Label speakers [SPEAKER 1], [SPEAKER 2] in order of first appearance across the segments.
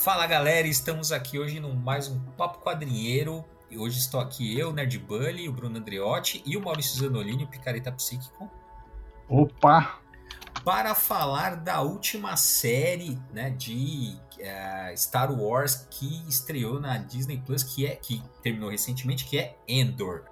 [SPEAKER 1] Fala galera, estamos aqui hoje no mais um Papo Quadrinheiro. E hoje estou aqui eu, Nerd Bully, o Bruno Andreotti e o Maurício Zanolini, o Picareta Psíquico.
[SPEAKER 2] Opa!
[SPEAKER 1] Para falar da última série né, de uh, Star Wars que estreou na Disney Plus, que é que terminou recentemente, que é Endor.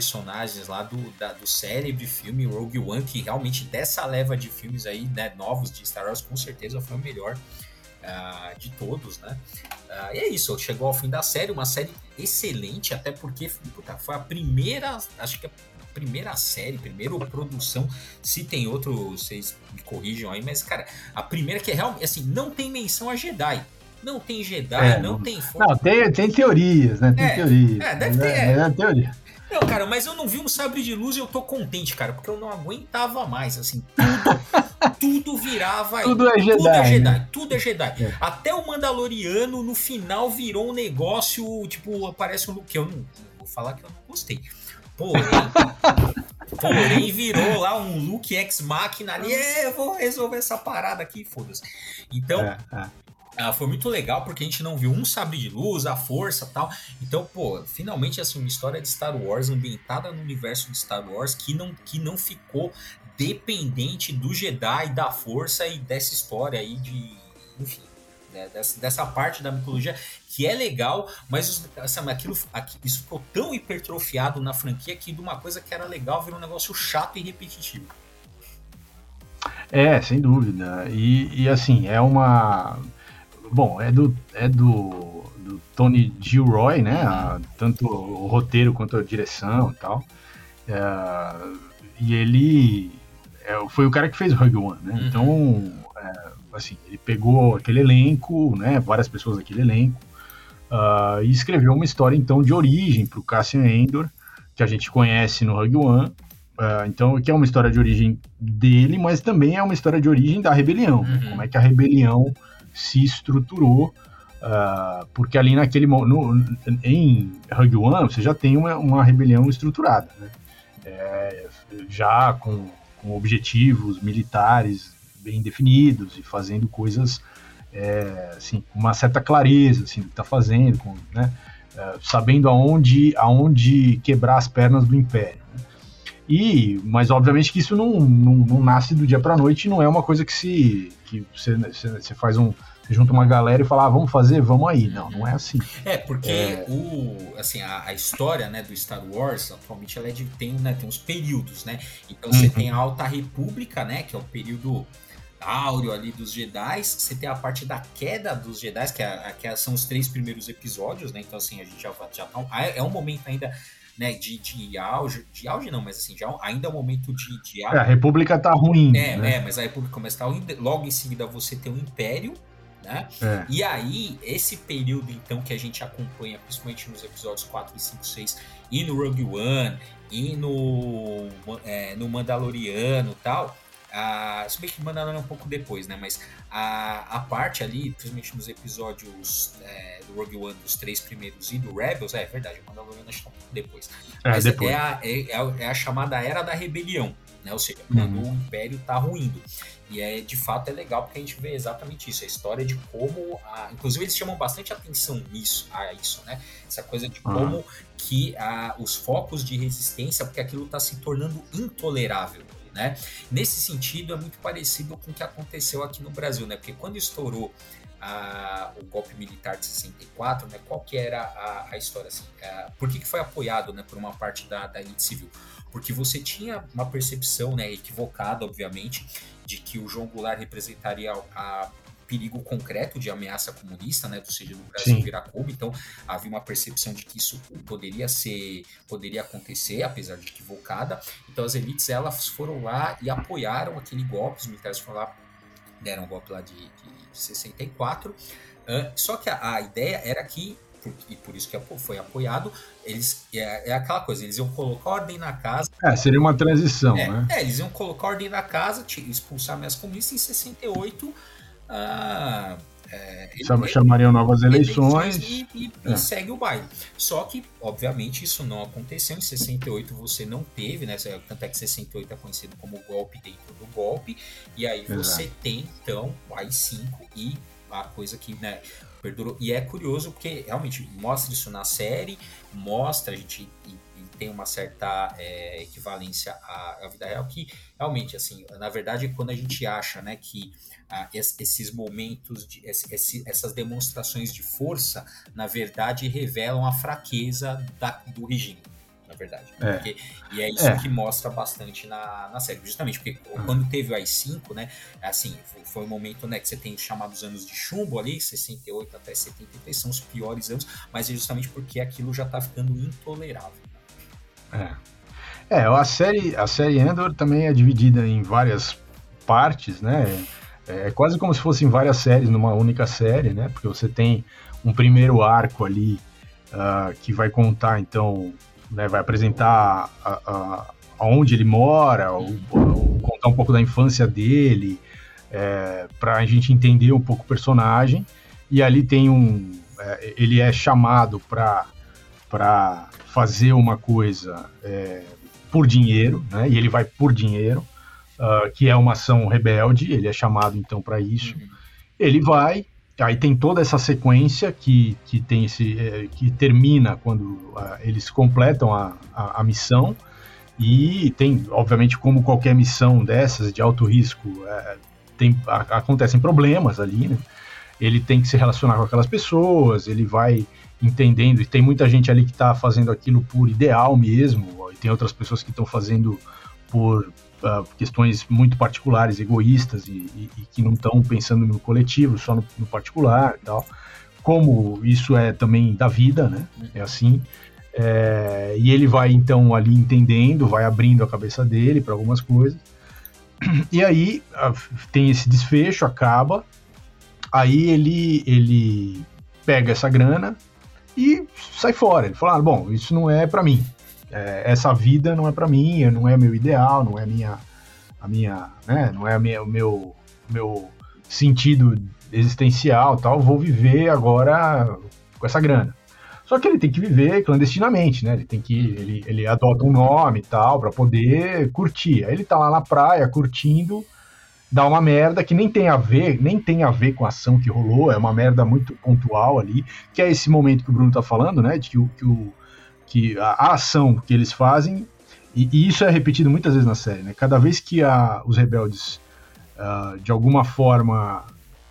[SPEAKER 1] Personagens lá do, da, do célebre filme Rogue One, que realmente dessa leva de filmes aí, né, novos de Star Wars, com certeza foi o melhor uh, de todos, né? Uh, e é isso, chegou ao fim da série, uma série excelente, até porque puta, foi a primeira, acho que a primeira série, primeira produção, se tem outro, vocês me corrijam aí, mas cara, a primeira que é realmente, assim, não tem menção a Jedi, não tem Jedi, é, não, não, tem
[SPEAKER 2] Não, tem, tem teorias, né? Tem é, teorias.
[SPEAKER 1] É, deve ter. É, é teoria. Não, cara, mas eu não vi um sabre de luz e eu tô contente, cara, porque eu não aguentava mais, assim, tudo, tudo virava.
[SPEAKER 2] Tudo é Jedi.
[SPEAKER 1] Tudo é Jedi, né? tudo é Jedi. É. Até o Mandaloriano, no final, virou um negócio, tipo, aparece um Luke. Eu não, vou falar que eu não gostei. Porém, porém virou lá um Luke ex-máquina ali, é, eu vou resolver essa parada aqui, foda-se. Então, é, é. Ah, foi muito legal porque a gente não viu um sabre de luz, a força tal. Então, pô, finalmente assim, uma história de Star Wars ambientada no universo de Star Wars que não, que não ficou dependente do Jedi, da força e dessa história aí de. Enfim. Né, dessa, dessa parte da mitologia que é legal, mas assim, aquilo, aquilo, isso ficou tão hipertrofiado na franquia que de uma coisa que era legal virou um negócio chato e repetitivo.
[SPEAKER 2] É, sem dúvida. E, e assim, é uma Bom, é do, é do, do Tony Gilroy, né? A, tanto o roteiro quanto a direção e tal. É, e ele é, foi o cara que fez Rogue One, né? Uhum. Então, é, assim, ele pegou aquele elenco, né? Várias pessoas daquele elenco. Uh, e escreveu uma história, então, de origem para o Cassian Endor, que a gente conhece no Rogue One. Uh, então, que é uma história de origem dele, mas também é uma história de origem da rebelião. Uhum. Como é que a rebelião se estruturou, uh, porque ali naquele no, em Rogue One você já tem uma, uma rebelião estruturada, né? é, já com, com, objetivos militares bem definidos e fazendo coisas é, assim, com uma certa clareza assim, que está fazendo, com, né? é, sabendo aonde, aonde quebrar as pernas do Império. Né? E, mas obviamente que isso não, não, não nasce do dia para noite, não é uma coisa que se que você, você faz um você junta uma galera e fala, ah, vamos fazer, vamos aí. Não, não é assim.
[SPEAKER 1] É, porque é... o, assim, a, a, história né, do Star Wars, atualmente, ela é de, tem, né, tem uns períodos, né? Então uhum. você tem a Alta República, né? Que é o período áureo ali dos Jedi. Você tem a parte da queda dos Jedi, que, é, que é, são os três primeiros episódios, né? Então, assim, a gente já, já tá, é um momento ainda né, de, de auge, de auge não, mas assim, já ainda é um momento de, de
[SPEAKER 2] auge. É, a República tá ruim.
[SPEAKER 1] É, né? é, mas a República começa a estar tá logo em seguida você tem o Império, né? É. E aí, esse período então que a gente acompanha, principalmente nos episódios 4 e 5, 6, e no Rogue One, e no, é, no Mandaloriano e tal, a, se bem que Mandalorian é um pouco depois, né? Mas a, a parte ali, principalmente nos episódios é, do Rogue One, dos três primeiros e do Rebels, é, é verdade, o Mandalorian acho que é um pouco depois. É, Mas depois. É, a, é, é, a chamada Era da Rebelião, né? Ou seja, quando uhum. o Império tá ruindo. E é, de fato é legal porque a gente vê exatamente isso, a história de como. A, inclusive, eles chamam bastante atenção nisso, a isso, né? Essa coisa de uhum. como que a, os focos de resistência, porque aquilo está se tornando intolerável. Né? Nesse sentido, é muito parecido com o que aconteceu aqui no Brasil, né? Porque quando estourou a, o golpe militar de 64, né? Qual que era a, a história assim? É, por que, que foi apoiado, né? Por uma parte da, da elite civil? Porque você tinha uma percepção, né? Equivocada, obviamente, de que o João Goulart representaria a perigo concreto de ameaça comunista, né, ou seja, do Brasil Sim. virar Cuba. Então havia uma percepção de que isso poderia ser, poderia acontecer, apesar de equivocada. Então as elites elas foram lá e apoiaram aquele golpe. Os militares foram lá, deram um golpe lá de, de 64. Uh, só que a, a ideia era que e por isso que foi apoiado, eles é, é, aquela coisa, eles iam colocar ordem na casa.
[SPEAKER 2] É, seria uma transição,
[SPEAKER 1] é,
[SPEAKER 2] né?
[SPEAKER 1] É, eles iam colocar ordem na casa, expulsar mais comunistas em 68. Ah,
[SPEAKER 2] é, ele, chamariam novas eleições,
[SPEAKER 1] e, e, é. e, segue o baile. Só que, obviamente, isso não aconteceu. Em 68 você não teve, né? Tanto é que 68 é conhecido como golpe dentro do golpe. E aí você Exato. tem, então, o AI-5 e a coisa que, né, perdurou. E é curioso porque realmente mostra isso na série, mostra a gente e, e tem uma certa é, equivalência à, à, vida real que realmente assim, na verdade, quando a gente acha, né, que ah, esses momentos de esse, essas demonstrações de força, na verdade, revelam a fraqueza da, do regime na verdade. É. Porque, e é isso é. que mostra bastante na, na série. Justamente porque uhum. quando teve o AI-5, né, assim, foi, foi um momento né, que você tem os chamados anos de chumbo ali, 68 até 73, são os piores anos, mas é justamente porque aquilo já tá ficando intolerável.
[SPEAKER 2] É. É, a série, a série Endor também é dividida em várias partes, né? É, é quase como se fossem várias séries numa única série, né? Porque você tem um primeiro arco ali uh, que vai contar, então, né, vai apresentar a, a, aonde ele mora, ou, ou contar um pouco da infância dele, é, para a gente entender um pouco o personagem. E ali tem um. É, ele é chamado para fazer uma coisa é, por dinheiro, né, e ele vai por dinheiro, uh, que é uma ação rebelde. Ele é chamado então para isso. Uhum. Ele vai, Aí tem toda essa sequência que, que tem esse é, que termina quando uh, eles completam a, a, a, missão e tem, obviamente, como qualquer missão dessas de alto risco, uh, tem, a, acontecem problemas ali, né? Ele tem que se relacionar com aquelas pessoas, ele vai entendendo, e tem muita gente ali que está fazendo aquilo por ideal mesmo, e tem outras pessoas que estão fazendo por uh, questões muito particulares, egoístas e, e, e que não estão pensando no coletivo, só no, no, particular e tal. Como isso é também da vida, né? É assim. É, e ele vai então ali entendendo, vai abrindo a cabeça dele para algumas coisas. E aí tem esse desfecho, acaba. Aí ele ele pega essa grana e sai fora. Ele fala: ah, bom, isso não é para mim é, essa vida não é para mim, não é meu ideal, não é minha, a minha, né, não é minha, o meu, meu sentido existencial, tal. Vou viver agora com essa grana. Só que ele tem que viver clandestinamente, né? Ele tem que ele, ele adota um nome e tal para poder curtir. Aí ele tá lá na praia curtindo, dá uma merda que nem tem a ver, nem tem a ver com a ação que rolou, é uma merda muito pontual ali, que é esse momento que o Bruno tá falando, né? De que o, que o que a, a ação que eles fazem, e, e, isso é repetido muitas vezes na série, né? Cada vez que a, os rebeldes, uh, de alguma forma,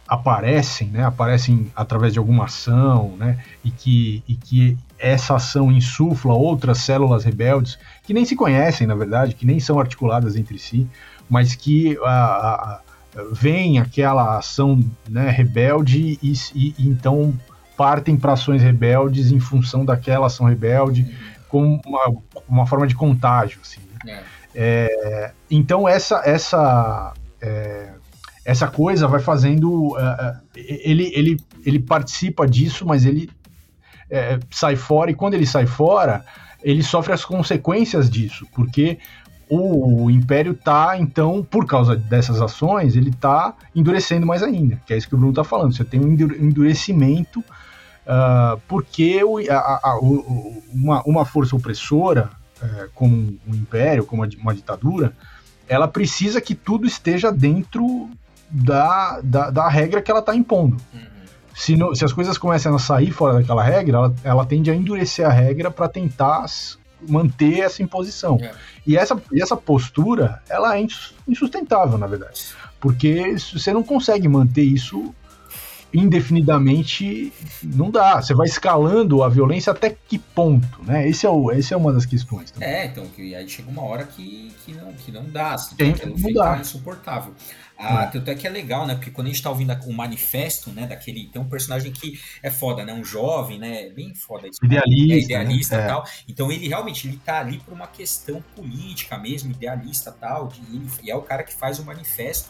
[SPEAKER 2] aparecem, né? Aparecem através de alguma ação, né? E que, e que essa ação insufla outras células rebeldes, que nem se conhecem, na verdade, que nem são articuladas entre si, mas que a, vem aquela ação né, rebelde e, e então partem para ações rebeldes em função daquela ação rebelde, como uma, uma forma de contágio. Assim, né? é. É, então, essa, essa, é, essa coisa vai fazendo. Uh, ele, ele, ele participa disso, mas ele é, sai fora, e quando ele sai fora, ele sofre as consequências disso, porque o, Império tá, então, por causa dessas ações, ele tá endurecendo mais ainda, que é isso que o Bruno tá falando. Você tem um endurecimento uh, porque o, a, a, o, uma, uma, força opressora, uh, como um império, como uma ditadura, ela precisa que tudo esteja dentro da, da, da regra que ela está impondo. Uhum. Se, se, as coisas começam a sair fora daquela regra, ela, ela tende a endurecer a regra para tentar manter essa imposição. É. E, essa, e essa postura, ela é insustentável, na verdade. Porque você não consegue manter isso indefinidamente não dá. Você vai escalando a violência até que ponto, né? Esse é, o, esse é uma das questões.
[SPEAKER 1] Também. É, então, que aí chega uma hora que, que, não, que não dá, assim, Tem, não dá. insuportável. Ah, é. Tanto é que é legal, né? Porque quando a gente tá ouvindo o manifesto, né? Daquele. Tem um personagem que é foda, né? Um jovem, né? Bem foda isso.
[SPEAKER 2] Idealista. É
[SPEAKER 1] idealista né? e tal. Então ele realmente ele tá ali por uma questão política mesmo, idealista tal. De, ele, e é o cara que faz o manifesto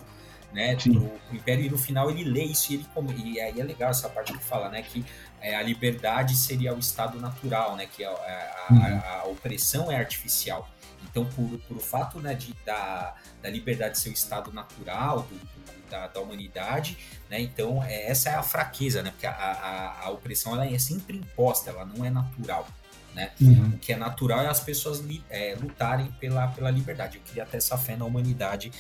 [SPEAKER 1] né, pro, Império, e no final ele lê isso e ele e aí é legal essa parte que fala, né, que é, a liberdade seria o estado natural, né, que a, a, uhum. a, a opressão é artificial. Então, por, por o fato né, de, da, da liberdade ser o estado natural do, do, da, da, humanidade, né, então é, essa é a fraqueza, né, porque a, a, a opressão ela é sempre imposta, ela não é natural. Né? Uhum. O que é natural é as pessoas é, lutarem pela, pela liberdade. Eu queria ter essa fé na humanidade.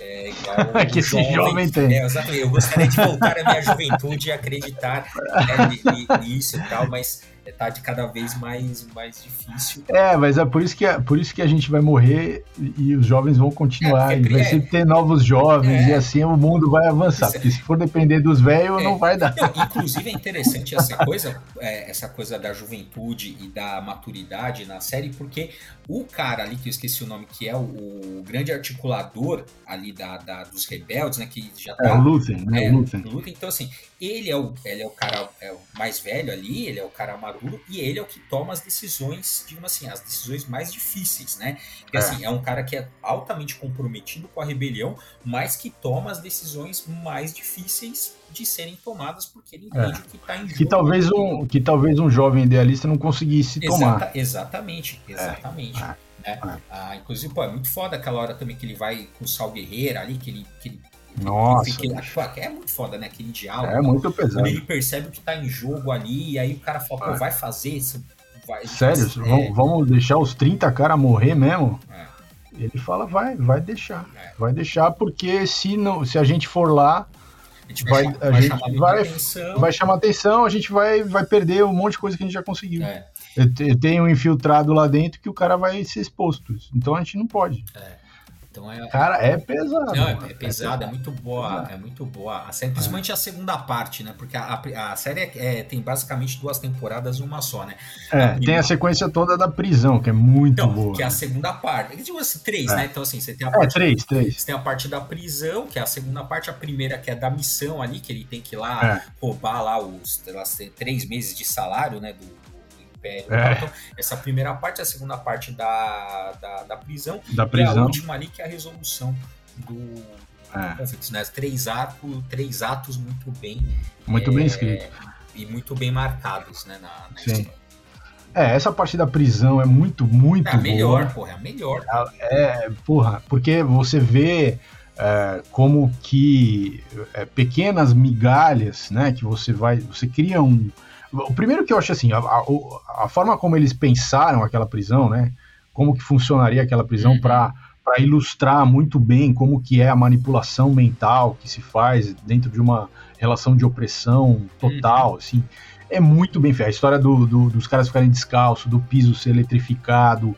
[SPEAKER 1] É, igual
[SPEAKER 2] que esse jovem, tem.
[SPEAKER 1] É, exatamente. Eu gostaria de voltar à minha juventude e acreditar né, nisso e tal, mas tá de cada vez mais, mais difícil.
[SPEAKER 2] É, mas é por isso que, é, por isso que a gente vai morrer e os jovens vão continuar. É, vai é, sempre ter novos jovens é, e assim o mundo vai avançar. Porque se for depender dos velhos, não vai dar.
[SPEAKER 1] Não, inclusive é interessante essa coisa, é, essa coisa da juventude e da maturidade na série, porque o cara ali, que eu esqueci o nome, que é o, o grande articulador ali da, da, dos rebeldes, né? Que já
[SPEAKER 2] tá. É, o Luthen, né?
[SPEAKER 1] É. Então, assim, ele é o, ele é o cara é o mais velho ali, ele é o cara maduro, e ele é o que toma as decisões, digamos assim, as decisões mais difíceis, né? Porque, é. assim, é um cara que é altamente comprometido com a rebelião, mas que toma as decisões mais difíceis de serem tomadas porque ele entende é. que está em jogo.
[SPEAKER 2] Que talvez, um, que talvez um jovem idealista não conseguisse Exata, tomar.
[SPEAKER 1] Exatamente, exatamente. É. É. é. Ah, inclusive, pô, é muito foda aquela hora também que ele vai com o Sal Guerreiro ali, que ele, que ele
[SPEAKER 2] nossa.
[SPEAKER 1] é muito foda, né? Aquele diálogo.
[SPEAKER 2] É muito pesado.
[SPEAKER 1] Ele percebe o que tá em jogo ali, e aí o cara fala, pô, é. vai fazer isso. Vai,
[SPEAKER 2] Sério? É. Vamos deixar os 30 caras morrer mesmo? É. Ele fala, vai, vai deixar. É. Vai deixar, porque se, não, se a gente for lá, a gente vai, vai, a vai, gente chamar vai, atenção. vai chamar atenção, a gente vai, vai perder um monte de coisa que a gente já conseguiu. É. Eu, eu tenho um infiltrado lá dentro que o cara vai ser exposto. Então a gente não pode.
[SPEAKER 1] É. Então é,
[SPEAKER 2] Cara, é pesado.
[SPEAKER 1] Não, é, é pesado, é, muito boa, é muito boa. A série, principalmente a segunda parte, né? Porque a, a, a série é, é, tem basicamente duas temporadas uma só, né?
[SPEAKER 2] É, a tem a sequência toda da prisão, que é muito então, boa.
[SPEAKER 1] Que é a segunda parte. Tipo assim, três, é. né? Então, assim, você tem a
[SPEAKER 2] parte. É, três, três.
[SPEAKER 1] Você tem a parte da prisão, que é a segunda parte, a primeira que é da missão ali, que ele tem que ir lá roubar lá os lá, três meses de salário, né? Do, Império. É. Então, essa primeira parte, a segunda parte da, da, da, prisão,
[SPEAKER 2] da prisão.
[SPEAKER 1] E a última ali que é a resolução do, é. conflito. Né? Três, atos, três atos muito bem.
[SPEAKER 2] Muito é, bem escritos.
[SPEAKER 1] E muito bem marcados né, na, na Sim. História.
[SPEAKER 2] É, essa parte da prisão é muito, muito
[SPEAKER 1] É a melhor, boa. porra, é a melhor.
[SPEAKER 2] É, porra, porque você vê é, como que é, pequenas migalhas, né, que você vai, você cria um, o primeiro que eu acho assim, a, a, a, forma como eles pensaram aquela prisão, né? Como que funcionaria aquela prisão uhum. para para ilustrar muito bem como que é a manipulação mental que se faz dentro de uma relação de opressão total, uhum. assim, é muito bem feita. A história do, do, dos caras ficarem descalços, do piso ser eletrificado,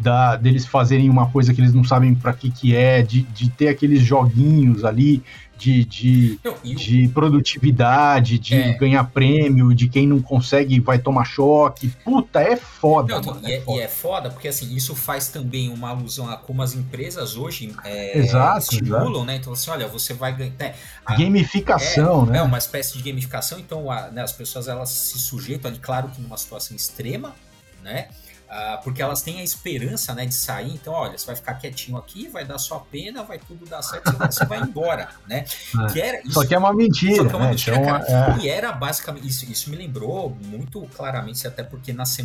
[SPEAKER 2] da, deles fazerem uma coisa que eles não sabem para que que é, de, de ter aqueles joguinhos ali de, de, não, de produtividade, de é. ganhar prêmio, de quem não consegue vai tomar choque. Puta, é foda. Não,
[SPEAKER 1] e, é, é foda. e, é, foda. porque assim, isso faz também uma alusão a como as empresas hoje é,
[SPEAKER 2] exato,
[SPEAKER 1] estimulam,
[SPEAKER 2] exato.
[SPEAKER 1] né? Então, assim, olha, você vai ganhar. Né,
[SPEAKER 2] gamificação,
[SPEAKER 1] é,
[SPEAKER 2] né?
[SPEAKER 1] É uma espécie de gamificação, então a, né, as pessoas elas se sujeitam ali, claro que numa situação extrema, né? Uh, porque elas têm a esperança né, de sair, então, olha, você vai ficar quietinho aqui, vai dar sua pena, vai tudo dar certo, você vai embora, né?
[SPEAKER 2] É. Que era, isso, só que é uma mentira. Só que é uma né? mentira,
[SPEAKER 1] então, cara. É. E era basicamente, isso, isso me lembrou muito claramente, até porque nas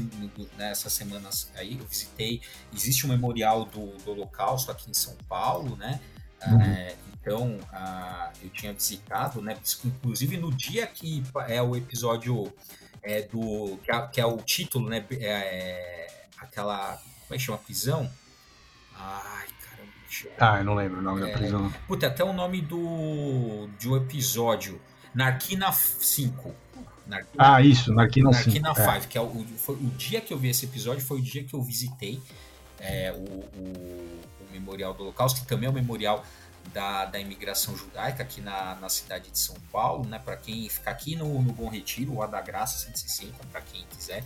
[SPEAKER 1] nessas semanas aí eu visitei, existe um memorial do, do Holocausto aqui em São Paulo, né? Uhum. É, então, uh, eu tinha visitado, né? Inclusive no dia que é o episódio é, do que é, que é, o título, né? É, aquela. Como é que chama? Prisão? Ai, caramba.
[SPEAKER 2] Eu... Ah, eu não lembro o nome é, da prisão.
[SPEAKER 1] Puta, até o nome do, de um episódio. Narquina 5.
[SPEAKER 2] Narquina, ah, isso, Narquina,
[SPEAKER 1] Narquina 5. Narquina 5, é. que é o, foi, o dia que eu vi esse episódio foi o dia que eu visitei é, o, o, o Memorial do Holocausto, que também é o memorial da, da imigração judaica aqui na, na cidade de São Paulo, né? Para quem ficar aqui no, no Bom Retiro, o da Graça 160, para quem quiser.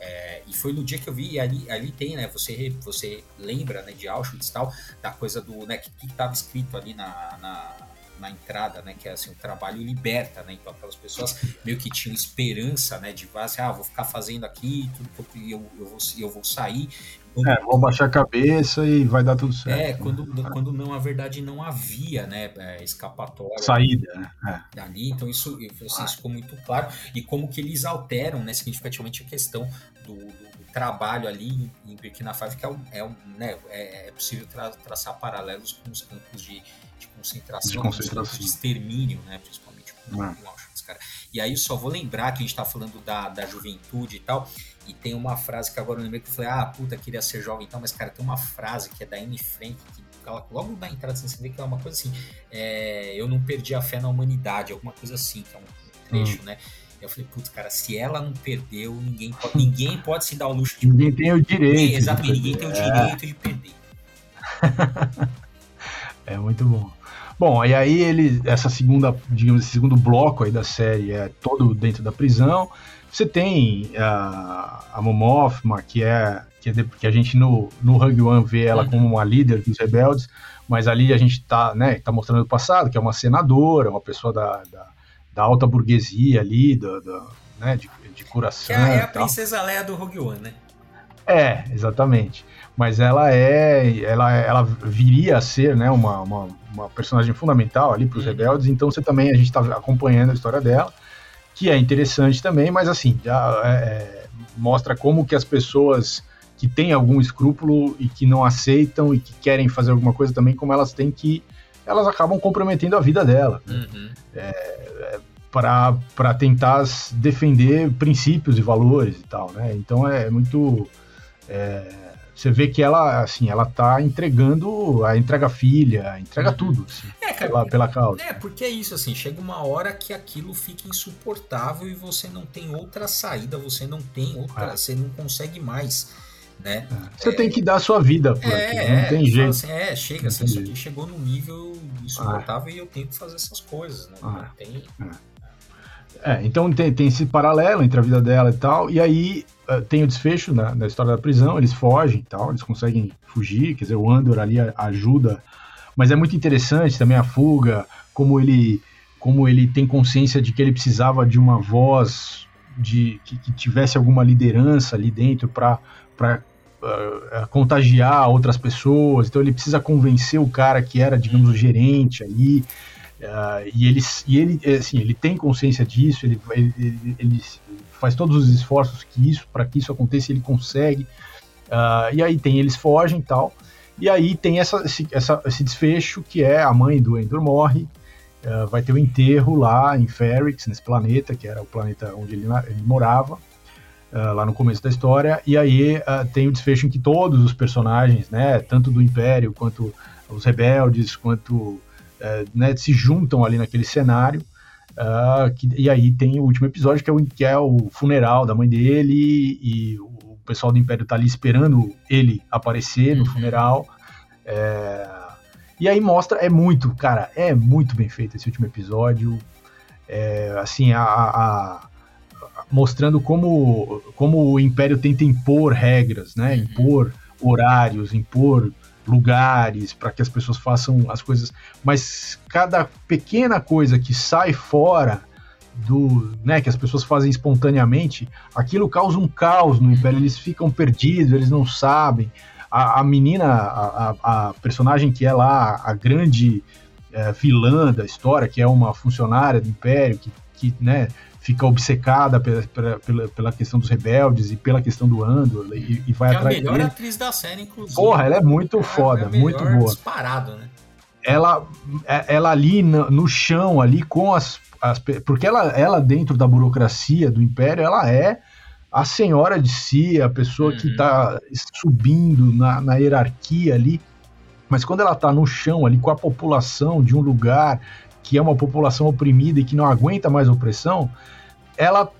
[SPEAKER 1] É, e foi no dia que eu vi, e ali, ali tem, né? Você, você lembra né, de Auschwitz e tal, da coisa do. Né, que estava escrito ali na, na, na entrada, né? Que é assim, o trabalho liberta, né? Então aquelas pessoas meio que tinham esperança, né? De assim, ah, vou ficar fazendo aqui, tudo eu, eu, vou, eu vou sair.
[SPEAKER 2] É, vou baixar a cabeça e vai dar tudo certo.
[SPEAKER 1] É, quando, né? quando não, na verdade, não havia, né, é, escapatória.
[SPEAKER 2] Saída, né? É.
[SPEAKER 1] Dali, então isso, assim, isso ficou muito claro. E como que eles alteram, né, significativamente a questão do, do trabalho ali em Burkina Faso, que é, um, é, um, né, é, é possível tra traçar paralelos com os campos de, de concentração, de, concentração. de extermínio, né, principalmente com, é. com Auschwitz, cara. E aí eu só vou lembrar que a gente está falando da, da juventude e tal, e tem uma frase que agora eu lembrei que eu falei, ah, puta, queria ser jovem e tal, mas, cara, tem uma frase que é da Anne Frank, que ela, logo na entrada assim, você vê que é uma coisa assim, é, eu não perdi a fé na humanidade, alguma coisa assim, que é um trecho, hum. né? Eu falei, putz, cara, se ela não perdeu, ninguém pode, ninguém pode se dar o luxo de
[SPEAKER 2] Ninguém tem o direito.
[SPEAKER 1] exatamente, ninguém tem o direito é. de perder.
[SPEAKER 2] é muito bom. Bom, e aí ele, essa segunda, digamos, esse segundo bloco aí da série é todo dentro da prisão. Você tem a, a Momofma, que é que, é de, que a gente no, no Hug One vê ela uhum. como uma líder dos rebeldes, mas ali a gente tá, né, tá mostrando o passado, que é uma senadora, uma pessoa da, da, da alta burguesia ali, da, da né, de, de coração. Que
[SPEAKER 1] é, é a princesa Leia do Rogue One, né?
[SPEAKER 2] É, exatamente. Mas ela é, ela, ela viria a ser, né, uma, uma, uma personagem fundamental ali para os uhum. rebeldes. Então você também a gente está acompanhando a história dela, que é interessante também, mas assim já é, é, mostra como que as pessoas que têm algum escrúpulo e que não aceitam e que querem fazer alguma coisa também, como elas têm que elas acabam comprometendo a vida dela. Uhum. É, para tentar defender princípios e valores e tal, né? Então é muito é, você vê que ela assim ela tá entregando a entrega filha entrega uhum. tudo assim, é, cara, pela, pela causa
[SPEAKER 1] é porque é isso assim chega uma hora que aquilo fica insuportável e você não tem outra saída você não tem outra é. você não consegue mais né? É.
[SPEAKER 2] Você tem que dar a sua vida por é, aqui, não tem jeito.
[SPEAKER 1] Assim, é, chega, assim, isso aqui chegou no nível insuportável ah. e eu tenho que fazer essas coisas, né? Ah. Tem...
[SPEAKER 2] É, então tem, tem esse paralelo entre a vida dela e tal, e aí uh, tem o desfecho né, na história da prisão, eles fogem e tal, eles conseguem fugir, quer dizer, o Andor ali ajuda, mas é muito interessante também a fuga, como ele, como ele tem consciência de que ele precisava de uma voz de que, que tivesse alguma liderança ali dentro para uh, contagiar outras pessoas, então ele precisa convencer o cara que era, digamos, o gerente ali, uh, e ele, e ele, assim, ele tem consciência disso, ele, ele, ele faz todos os esforços que isso, para que isso aconteça, ele consegue, uh, e aí tem, eles fogem e tal, e aí tem essa, esse, essa, esse desfecho que é a mãe do Endor morre, Uh, vai ter o um enterro lá em Ferrix, nesse planeta, que era o planeta onde ele, ele morava, lá no começo da história, e aí tem o desfecho em que todos os personagens, né, tanto do Império quanto os rebeldes, quanto uh, né, se juntam ali naquele cenário. Que, e aí tem o último episódio, que é, o, que é o funeral da mãe dele, e, e o pessoal do Império tá ali esperando ele aparecer no uhum. funeral. É, e aí mostra, é muito, cara, é muito bem feito esse último episódio. É, assim, a, a, mostrando como, como o Império tenta impor regras, né? Uhum. Impor horários, impor lugares para que as pessoas façam as coisas, mas cada pequena coisa que sai fora do, né, que as pessoas fazem espontaneamente, aquilo causa um caos no Império, eles ficam perdidos, eles não sabem. A, a menina, a, a, personagem que é lá a grande é, vilã da história, que é uma funcionária do Império, que, que né, fica obcecada pela, pela, pela, questão dos rebeldes e pela questão do Andor e, e vai
[SPEAKER 1] que
[SPEAKER 2] atrás
[SPEAKER 1] é a melhor dele. atriz da série, inclusive.
[SPEAKER 2] Porra, ela é muito é, foda, é muito boa.
[SPEAKER 1] disparado, né?
[SPEAKER 2] Ela, é, ela ali no, no chão, ali com as, as... Porque ela, ela dentro da burocracia do Império, ela é a senhora de si, a pessoa uhum. que está subindo na, na hierarquia ali, mas quando ela está no chão ali com a população de um lugar que é uma população oprimida e que não aguenta mais opressão, ela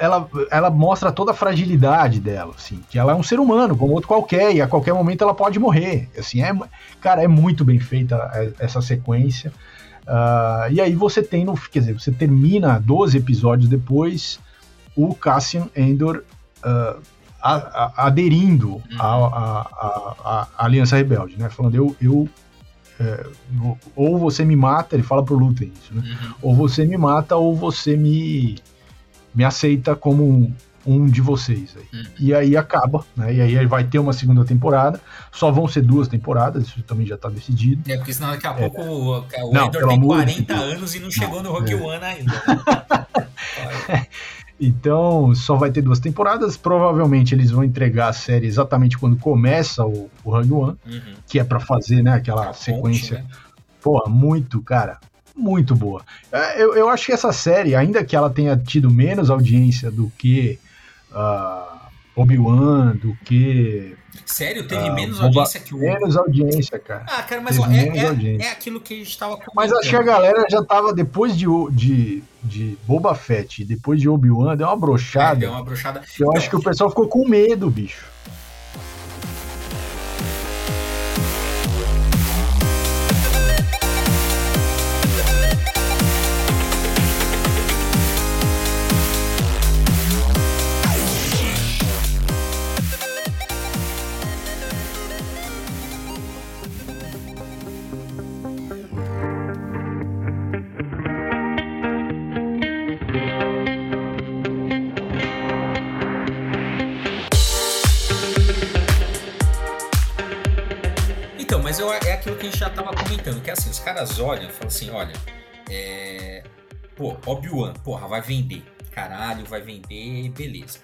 [SPEAKER 2] ela, ela mostra toda a fragilidade dela, assim, que ela é um ser humano, como outro qualquer, e a qualquer momento ela pode morrer. Assim, é, cara, é muito bem feita essa sequência. Uh, e aí você tem, no, quer dizer, você termina 12 episódios depois, o Cassian Endor uh, a, a, aderindo à uhum. Aliança Rebelde, né? Falando, eu, eu é, ou você me mata, ele fala pro Luthen isso, né? Uhum. Ou você me mata, ou você me, me aceita como um, um de vocês. Aí. Uhum. E aí acaba, né? E aí vai ter uma segunda temporada. Só vão ser duas temporadas, isso também já tá decidido.
[SPEAKER 1] É, porque senão daqui a é. pouco o, o não, Endor tem 40 anos e não chegou no Rogue é. One ainda.
[SPEAKER 2] Então, só vai ter duas temporadas. Provavelmente eles vão entregar a série exatamente quando começa o, o Rogue One, uhum. que é para fazer, né, aquela a sequência. Ponte, né? Pô, muito, cara, muito boa. É, eu, eu acho que essa série, ainda que ela tenha tido menos audiência do que uh, Obi-Wan, do que
[SPEAKER 1] Sério? Teve uh, menos audiência que o.
[SPEAKER 2] Menos audiência, cara.
[SPEAKER 1] Ah, cara, mas ó, é, é, é, aquilo que a gente tava
[SPEAKER 2] comentando. Mas acho que a galera já tava, depois de, de, de Boba Fett e depois de Obi-Wan, deu uma brochada. É,
[SPEAKER 1] deu uma brochada.
[SPEAKER 2] Eu então, acho que o pessoal ficou com medo, bicho.
[SPEAKER 1] Caras olham e falam assim, olha, é... pô, Obi-Wan, porra, vai vender. Caralho, vai vender, beleza.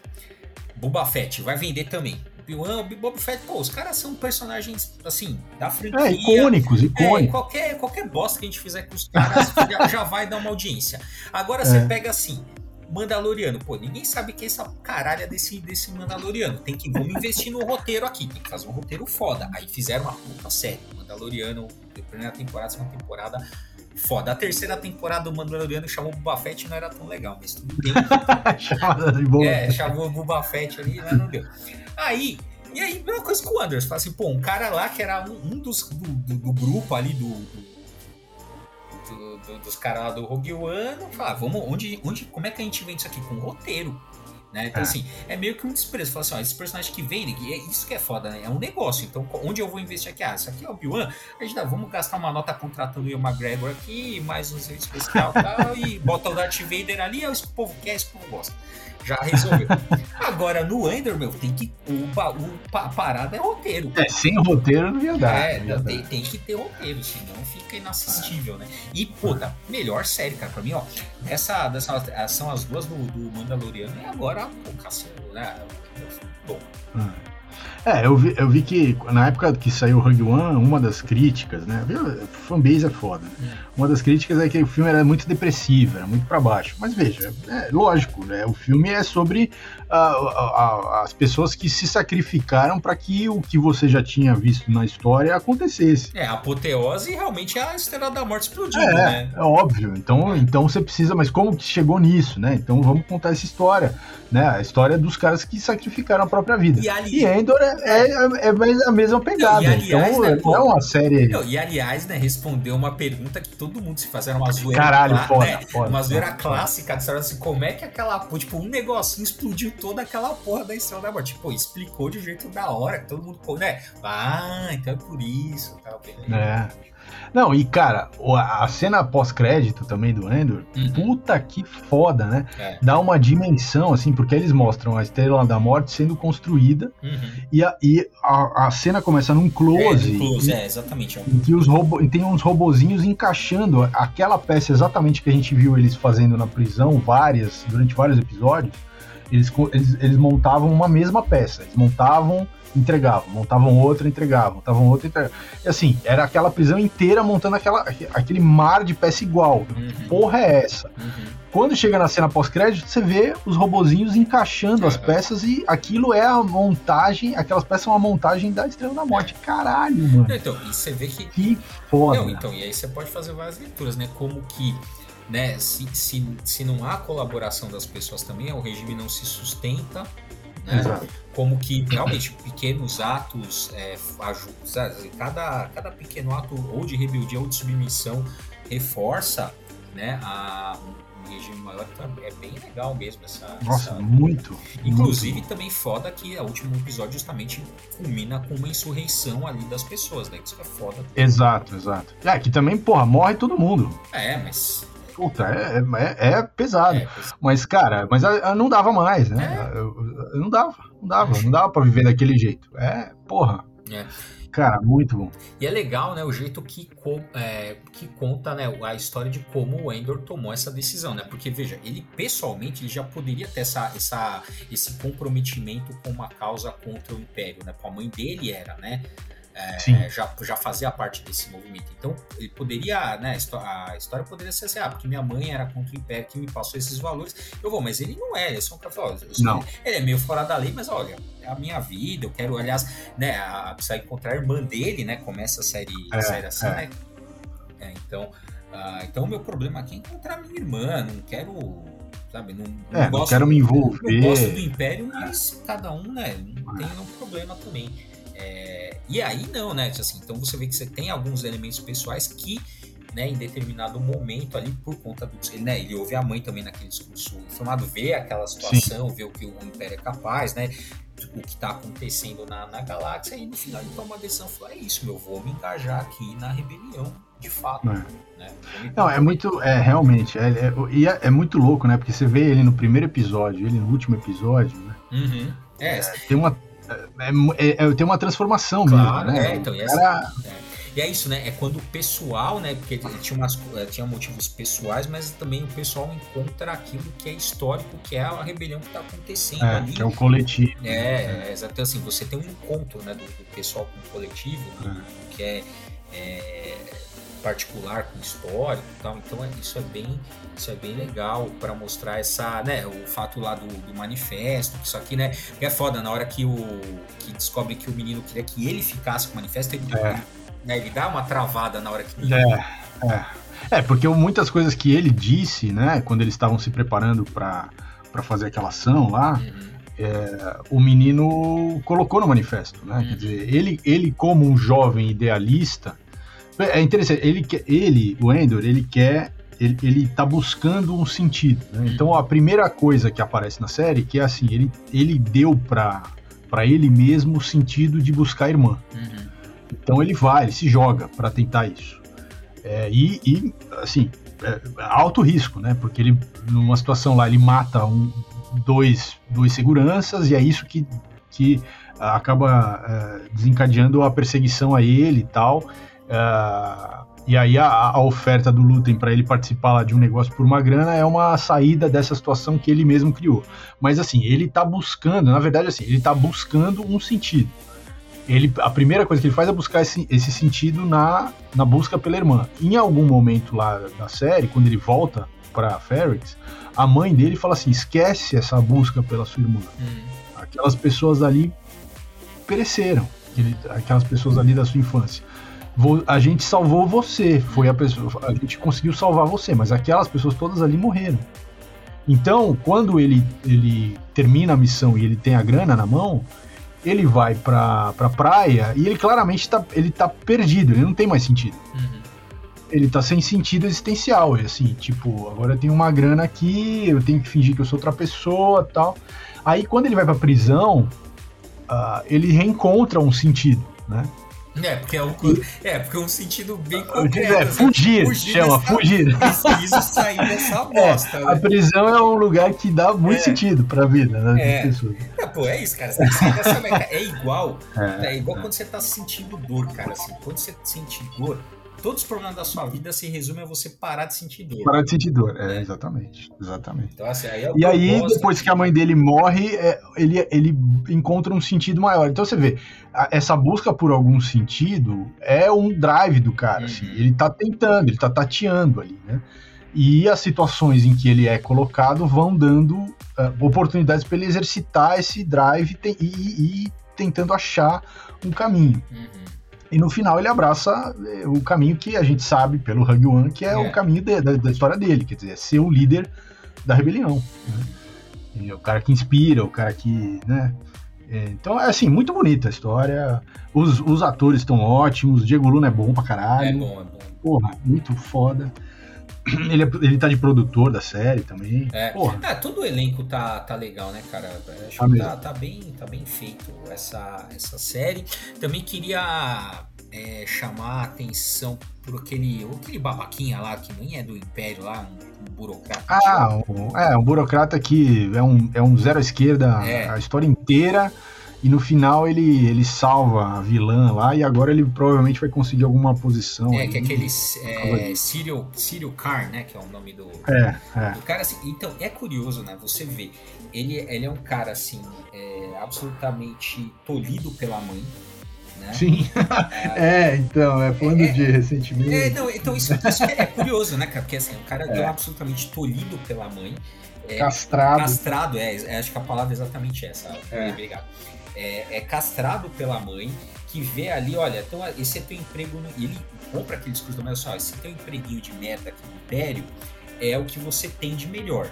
[SPEAKER 1] Boba Fett vai vender também. Obi-Wan, Boba Fett, pô, os caras são personagens, assim, da franquia. É,
[SPEAKER 2] icônicos, é, icônicos.
[SPEAKER 1] É, qualquer, qualquer bosta que a gente fizer com os caras já, já, vai dar uma audiência. Agora é. você pega assim, Mandaloriano, pô, ninguém sabe que é essa caralha desse, desse Mandaloriano. Tem que, vamos investir no roteiro aqui, tem que fazer um roteiro foda. Aí fizeram uma puta série, Mandaloriano, primeira temporada, segunda temporada, foda. A terceira temporada do Mandaloriano chamou o Boba Fett não era tão legal, mas tudo bem. é, chamou o Boba Fett ali, mas não deu. Aí, e aí, mesma coisa com o Anderson. Fala assim, pô, um cara lá que era um, um dos do, do, do, grupo ali do, do dos caras lá do Rogue One, falar, vamos, onde, onde, como é que a gente vende isso aqui? Com roteiro. Né? Então, é. assim, é meio que um desprezo. Fala assim, ó, esse personagem que vem, é isso que é foda, né? É um negócio. Então, onde eu vou investir aqui? Ah, isso aqui é o Obi-Wan. A gente dá, vamos gastar uma nota contratando o Ian McGregor aqui, mais um especial e tal, e bota o Darth Vader ali, é o povo quer, esse povo gosta já resolveu. Agora, no Ender, meu, tem que. O, o, a parada é roteiro.
[SPEAKER 2] É, sem roteiro não ia dar.
[SPEAKER 1] É, tem, tem, que ter roteiro, senão fica inassistível, né? E, puta, melhor série, cara, pra mim, ó. Essa, dessa, são as duas do, do Mandaloriano e agora o Cassino, né? Bom. Hum.
[SPEAKER 2] É, eu vi, eu vi que na época que saiu o Rogue One, uma das críticas, né? Fanbase é foda. Né? Uma das críticas é que o filme era muito depressivo, era muito para baixo. Mas veja, é lógico, né? O filme é sobre as pessoas que se sacrificaram para que o que você já tinha visto na história acontecesse.
[SPEAKER 1] É, a apoteose realmente é a Estrela da Morte explodindo, é, né?
[SPEAKER 2] É óbvio. Então, então você precisa, mas como que chegou nisso, né? Então vamos contar essa história, né? A história dos caras que sacrificaram a própria vida. E, ali... e Endor é, é, é, a mesma pegada. Não, aliás, então né, não é uma série. Não,
[SPEAKER 1] e aliás, né, respondeu uma pergunta que todo mundo se fazia, uma zoeira.
[SPEAKER 2] Caralho, foda,
[SPEAKER 1] né?
[SPEAKER 2] foda,
[SPEAKER 1] Uma zoeira clássica, de assim, como é que aquela, tipo, um negocinho explodiu toda aquela porra da Estrela da Morte. Tipo, explicou de um jeito da hora, que todo mundo, né? Ah, então é por isso, tal, beleza.
[SPEAKER 2] É. Não, e cara, a cena pós-crédito também do Endor, uhum. puta que foda, né? É. Dá uma dimensão, assim, porque eles mostram a Estrela da Morte sendo construída uhum. e, a, e a, a, cena começa num close.
[SPEAKER 1] É, close, é exatamente.
[SPEAKER 2] Em que os robo, tem uns robozinhos encaixando aquela peça exatamente que a gente viu eles fazendo na prisão, várias, durante vários episódios. Eles, eles, eles montavam uma mesma peça. Eles montavam entregavam, montavam outra, entregavam, montavam outra, entregavam. E assim, era aquela prisão inteira montando aquela, aquele mar de peça igual. Uhum. Que porra é essa? Uhum. Quando chega na cena pós-crédito, você vê os robozinhos encaixando uhum. as peças e aquilo é a montagem, aquelas peças são a montagem da Estrela da Morte. Caralho, mano.
[SPEAKER 1] Então, e você vê que.
[SPEAKER 2] Que foda.
[SPEAKER 1] Não, então, e aí você pode fazer várias leituras, né? Como que né, se, se, se não há colaboração das pessoas também, o regime não se sustenta, né? Como que realmente pequenos atos é, ajudam, cada, cada pequeno ato ou de rebeldia ou de submissão reforça né, a, regime maior, então é bem legal mesmo essa.
[SPEAKER 2] Nossa,
[SPEAKER 1] essa...
[SPEAKER 2] muito.
[SPEAKER 1] Inclusive,
[SPEAKER 2] muito.
[SPEAKER 1] também foda que o último episódio justamente culmina com uma insurreição ali das pessoas, né? Isso é foda.
[SPEAKER 2] Exato, exato. É, que também, porra, morre todo mundo.
[SPEAKER 1] É, mas.
[SPEAKER 2] Puta, é, é, é pesado. É, mas, cara, mas não dava mais, né? É. Eu, eu, não dava, não dava, não dava pra viver daquele jeito. É, porra. É. Cara, muito bom.
[SPEAKER 1] E é legal, né, o jeito que, é, que conta né, a história de como o Endor tomou essa decisão, né? Porque, veja, ele pessoalmente ele já poderia ter essa, essa, esse comprometimento com uma causa contra o Império, né? Com a mãe dele era, né? É, já, já fazia parte desse movimento. Então, ele poderia, né, a história poderia ser assim, ah, porque minha mãe era contra o Império que me passou esses valores. Eu vou, mas ele não é, ele é só um cara, ó, não. ele é meio fora da lei, mas olha, é a minha vida, eu quero, aliás, né, a, precisa encontrar a irmã dele, né, começa a série, é, a série assim, é. né, é, então, uh, então o meu problema aqui é encontrar minha irmã, não quero sabe? Não,
[SPEAKER 2] não, é, gosto, não quero me envolver.
[SPEAKER 1] Não gosto do Império, mas cada um, né, não tem nenhum problema também. É, e aí não, né? Assim, então você vê que você tem alguns elementos pessoais que, né, em determinado momento ali, por conta do. Ele, né, ele ouve a mãe também naquele discurso informado, vê aquela situação, Sim. vê o que o Império é capaz, né? O que está acontecendo na, na galáxia, e no final ele toma uma decisão fala: é isso, meu, vou me engajar aqui na rebelião de fato. É. Né?
[SPEAKER 2] Não, é muito. É, realmente. É, é, é, é, muito louco, né? Porque você vê ele no primeiro episódio, ele no último episódio, né?
[SPEAKER 1] Uhum. É,
[SPEAKER 2] tem uma é, é, é, tem uma transformação
[SPEAKER 1] claro,
[SPEAKER 2] mesmo,
[SPEAKER 1] né? É, então, e, essa, Era... é. e é isso, né? É quando o pessoal, né? Porque tinha, umas, eh, tinha motivos pessoais, mas também o pessoal encontra aquilo que é histórico, que é a rebelião que está acontecendo
[SPEAKER 2] é,
[SPEAKER 1] ali.
[SPEAKER 2] Que é o coletivo.
[SPEAKER 1] É, é exato. Assim, você tem um encontro né, do, do pessoal com o coletivo, né, que é, é particular com histórico e tal. Então é, isso é bem isso é bem legal para mostrar essa, né, o fato lá do, do, manifesto, isso aqui, né, é foda na hora que o que descobre que o menino queria que ele ficasse com o manifesto, ele, é. né, ele dá uma travada na hora que
[SPEAKER 2] É, é. É, porque muitas coisas que ele disse, né, quando eles estavam se preparando para fazer aquela ação lá, uhum. é, o menino colocou no manifesto, né? Uhum. Quer dizer, ele, ele como um jovem idealista, é interessante, ele, ele o Endor, ele quer ele, ele tá buscando um sentido. Né? Então a primeira coisa que aparece na série que é assim, ele, ele deu para para ele mesmo o sentido de buscar a irmã. Uhum. Então ele vai, ele se joga para tentar isso. É, e, e, assim, é, alto risco, né? Porque ele numa situação lá ele mata um, dois, dois seguranças e é isso que, que acaba é, desencadeando a perseguição a ele e tal. Uh, e aí a, a oferta do Lutem para ele participar de um negócio por uma grana é uma saída dessa situação que ele mesmo criou. Mas assim, ele está buscando, na verdade assim, ele está buscando um sentido. Ele, a primeira coisa que ele faz é buscar esse, esse sentido na, na busca pela irmã. Em algum momento lá da série, quando ele volta para Ferrix, a mãe dele fala assim: esquece essa busca pela sua irmã. Hum. Aquelas pessoas ali pereceram, aquelas pessoas ali da sua infância a gente salvou você, foi a pessoa, a gente conseguiu salvar você, mas aquelas pessoas todas ali morreram. Então, quando ele, ele termina a missão e ele tem a grana na mão, ele vai pra, pra praia e ele claramente tá, ele tá perdido, ele não tem mais sentido. Uhum. Ele tá sem sentido existencial, assim, tipo, agora eu tenho uma grana aqui, eu tenho que fingir que eu sou outra pessoa tal. Aí quando ele vai pra prisão, uh, ele reencontra um sentido, né?
[SPEAKER 1] É, porque é um, é, porque é um sentido bem concreto.
[SPEAKER 2] É, fugir, fugir chama, dessa, fugir.
[SPEAKER 1] Preciso sair dessa bosta.
[SPEAKER 2] É, né? A prisão é um lugar que dá muito é. sentido pra vida, né?
[SPEAKER 1] É. Pessoas. É, pô, é isso, cara. Você tem que sair dessa meta. É igual. É, é igual quando você tá sentindo dor, cara. Assim, quando você sente dor, todos os problemas da sua vida se resumem a você parar de sentir dor.
[SPEAKER 2] Parar de sentir dor, é, exatamente. Exatamente. Então, assim, aí é e aí, depois que a mãe dele morre, é, ele, ele encontra um sentido maior. Então você vê, essa busca por algum sentido é um drive do cara. Assim. Uhum. Assim, ele tá tentando, ele tá tateando ali, né? E as situações em que ele é colocado vão dando uh, oportunidades para ele exercitar esse drive e, e, e, tentando achar um caminho. Uhum. E no final ele abraça eh, o caminho que a gente sabe pelo Hug One, que é, é. o caminho de, da, da, história dele, quer dizer, é ser o líder da rebelião. Né? o cara que inspira, o cara que. Né? É, então é assim, muito bonita a história. Os, os atores estão ótimos, Diego Luna é bom pra caralho.
[SPEAKER 1] É bom, é bom.
[SPEAKER 2] Porra, muito foda. ele, é, ele tá de produtor da série também.
[SPEAKER 1] É,
[SPEAKER 2] Porra.
[SPEAKER 1] Ah, todo o elenco tá, tá legal, né, cara? Acho tá que tá, tá, bem, tá bem feito essa, essa série. Também queria é, chamar a atenção por aquele, aquele babaquinha lá, que nem é do Império lá, um, um burocrata.
[SPEAKER 2] Ah, um, é, um burocrata que é um, é um zero à esquerda é. a história inteira. E no final ele, ele salva a vilã lá e agora ele provavelmente vai conseguir alguma posição.
[SPEAKER 1] É, que é aquele é, Cyril Carr, né? Que é o nome do,
[SPEAKER 2] é, é.
[SPEAKER 1] do cara. Assim, então, é curioso, né? Você vê, ele, ele é um cara, assim, é, absolutamente tolhido pela mãe. Né?
[SPEAKER 2] Sim. é, então, é falando é, de recentemente.
[SPEAKER 1] É, não, então isso, isso é curioso, né, cara? Porque assim, o cara é, é absolutamente tolhido pela mãe.
[SPEAKER 2] É, castrado.
[SPEAKER 1] Castrado, é, é, acho que a palavra é exatamente essa. É. Obrigado é, é, castrado pela mãe, que vê ali, olha, então esse é teu emprego, no... e ele compra aquele discurso do mas só, esse teu empreguinho de meta aqui no Império é o que você tem de melhor.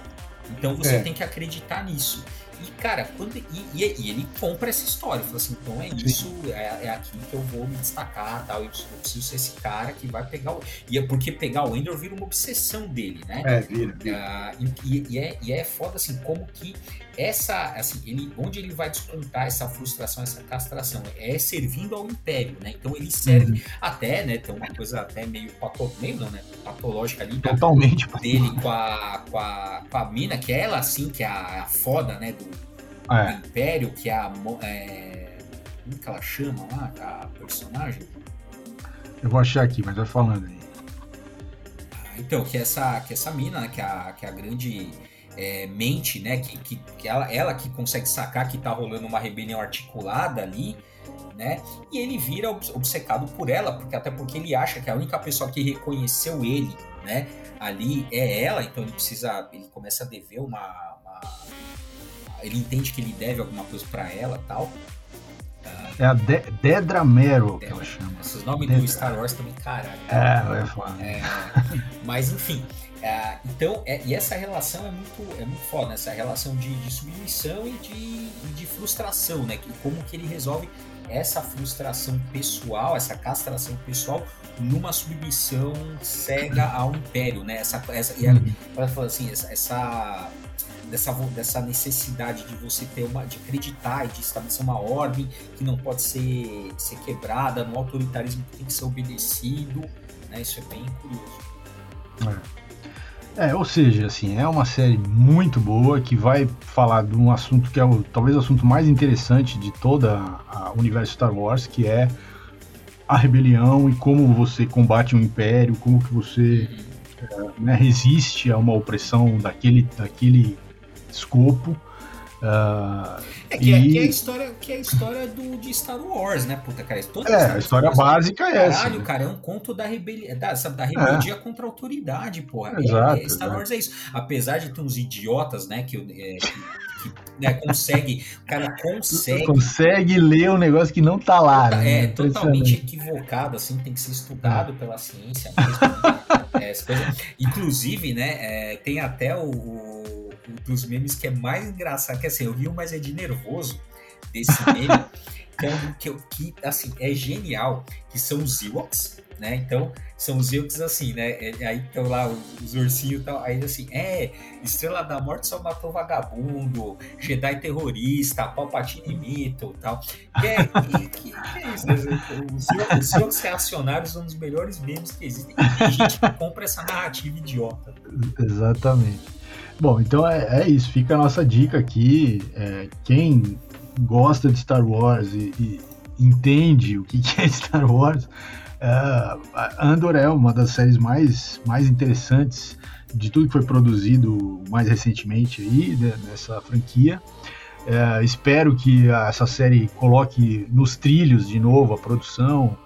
[SPEAKER 1] Então você é. tem que acreditar nisso. E, cara, quando, e, e, ele compra essa história, fala assim, então é isso, é, é, aqui que eu vou me destacar, tal, eu preciso, ser esse cara que vai pegar o... E é porque pegar o Endor vira uma obsessão dele, né?
[SPEAKER 2] É, vira, vira.
[SPEAKER 1] Uh, e, e, é, e é foda, assim, como que essa, assim, ele, onde ele vai descontar essa frustração, essa castração? É servindo ao império, né? Então ele serve uhum. até, né? Tem uma coisa até meio, pato, meio não, né? patológica ali.
[SPEAKER 2] Totalmente.
[SPEAKER 1] Dele com a, com, a, com a mina, que é ela, assim, que é a, a foda, né? Do, é. do império, que é a... É, como que ela chama lá, a personagem?
[SPEAKER 2] Eu vou achar aqui, mas vai falando aí.
[SPEAKER 1] Ah, então, que é essa, que é essa mina, né? Que é a, que é a grande é, mente, né? Que, que, que ela, ela, que consegue sacar que tá rolando uma rebelião articulada ali, né? E ele vira obcecado por ela, porque até porque ele acha que a única pessoa que reconheceu ele, né? Ali é ela, então ele precisa, ele começa a dever uma, uma ele entende que ele deve alguma coisa para ela, tal.
[SPEAKER 2] É a De Dedra Mero que ela chama.
[SPEAKER 1] Esses nomes Dedra. do Star Wars também, caralho.
[SPEAKER 2] É, é.
[SPEAKER 1] É, mas enfim, é, então, é, e essa relação é muito, é muito foda, né? essa relação de, de submissão e de, de, frustração, né? Que, como que ele resolve essa frustração pessoal, essa castração pessoal numa submissão cega ao império, né? Essa, essa, e ela, uhum. ela fala assim, essa, essa dessa, dessa necessidade de você ter uma, de acreditar e de estabelecer uma ordem que não pode ser, ser quebrada, no autoritarismo que tem que ser obedecido, né? Isso é bem curioso.
[SPEAKER 2] É. É, ou seja, assim, é uma série muito boa que vai falar de um assunto que é o, talvez o assunto mais interessante de toda o universo Star Wars, que é a rebelião e como você combate um império, como que você é, né, resiste a uma opressão daquele, daquele escopo. Uh,
[SPEAKER 1] é, que, e... é, que, é, a história, que é a história do, de Star Wars, né, puta, cara?
[SPEAKER 2] Toda é, a história básica é essa.
[SPEAKER 1] Caralho, cara, é um conto da, rebeli da, sabe, da rebeldia é. contra a autoridade, porra.
[SPEAKER 2] Exato,
[SPEAKER 1] é, Star Wars é isso. Apesar de ter uns idiotas, né, que, é, que, que né, consegue, o cara consegue...
[SPEAKER 2] Consegue ler um negócio que não tá lá,
[SPEAKER 1] né? É, totalmente equivocado, assim, tem que ser estudado pela ciência mesmo. Né? Inclusive, né, tem até o dos memes que é mais engraçado, que assim, eu vi um mais é de nervoso desse meme, que, é que, que, assim, é genial, que são os Ewoks, né? Então, são os Ewoks assim, né? É, aí estão lá os, os ursinhos e tal, aí assim, é, Estrela da Morte só matou vagabundo, Jedi terrorista, Palpatine mito e tal. Que é, que, que, que é isso? Né? Os, os Ewoks reacionários são os melhores memes que existem. E tem gente que compra essa narrativa idiota.
[SPEAKER 2] Exatamente. Bom, então é, é, isso. Fica a nossa dica aqui. É, quem gosta de Star Wars e, e entende o que, é Star Wars, é, Andor é uma das séries mais, mais interessantes de tudo que foi produzido mais recentemente aí né, nessa franquia. É, espero que essa série coloque nos trilhos de novo a produção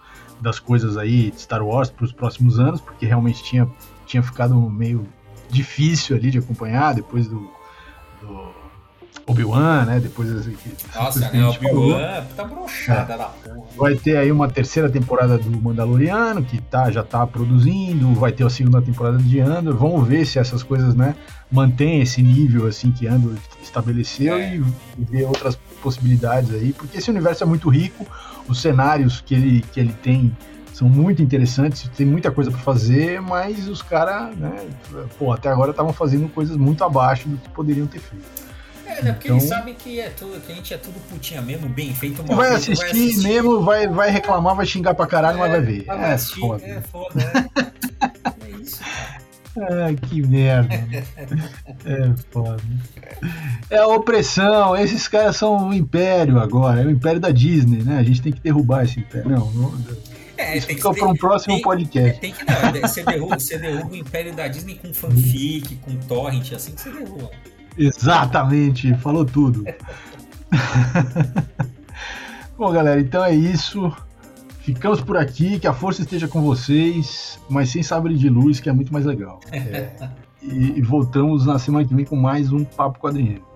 [SPEAKER 2] das coisas aí de Star Wars para os próximos anos, porque realmente tinha, tinha ficado meio difícil ali de acompanhar depois do, do Obi-Wan, né? Depois
[SPEAKER 1] das, Nossa, né? Obi-Wan tá é. porra.
[SPEAKER 2] Vai ter aí uma terceira temporada do Mandaloriano, que tá, já tá produzindo, vai ter a segunda temporada de Andor. Vamos ver se essas coisas, né, mantém esse nível assim que Andor estabeleceu é. e, e ver outras possibilidades aí, porque esse universo é muito rico, os cenários que ele, que ele tem são muito interessantes, tem muita coisa para fazer, mas os caras, né, pô, até agora estavam fazendo coisas muito abaixo do que poderiam ter feito.
[SPEAKER 1] É, né, porque então, eles sabem que, é tudo, que a gente é tudo putinha mesmo, bem feito.
[SPEAKER 2] Uma vai, assistir vai assistir mesmo, vai, vai reclamar, vai xingar pra caralho, é, mas vai ver. Vai é, assistir, foda. É foda, né? é isso, cara. Ah, que merda. é foda. É a opressão. Esses caras são o império agora. É o império da Disney, né? A gente tem que derrubar esse império. Não, não é, Isso fica para um próximo
[SPEAKER 1] tem,
[SPEAKER 2] podcast.
[SPEAKER 1] Tem que não. Você derruba, você derruba o império da Disney com fanfic, com torrent, assim que você derruba.
[SPEAKER 2] Exatamente. Falou tudo. Bom, galera, então é isso. Ficamos por aqui, que a força esteja com vocês, mas sem sabre de luz, que é muito mais legal. É, e, e voltamos na semana que vem com mais um Papo Quadrinheiro.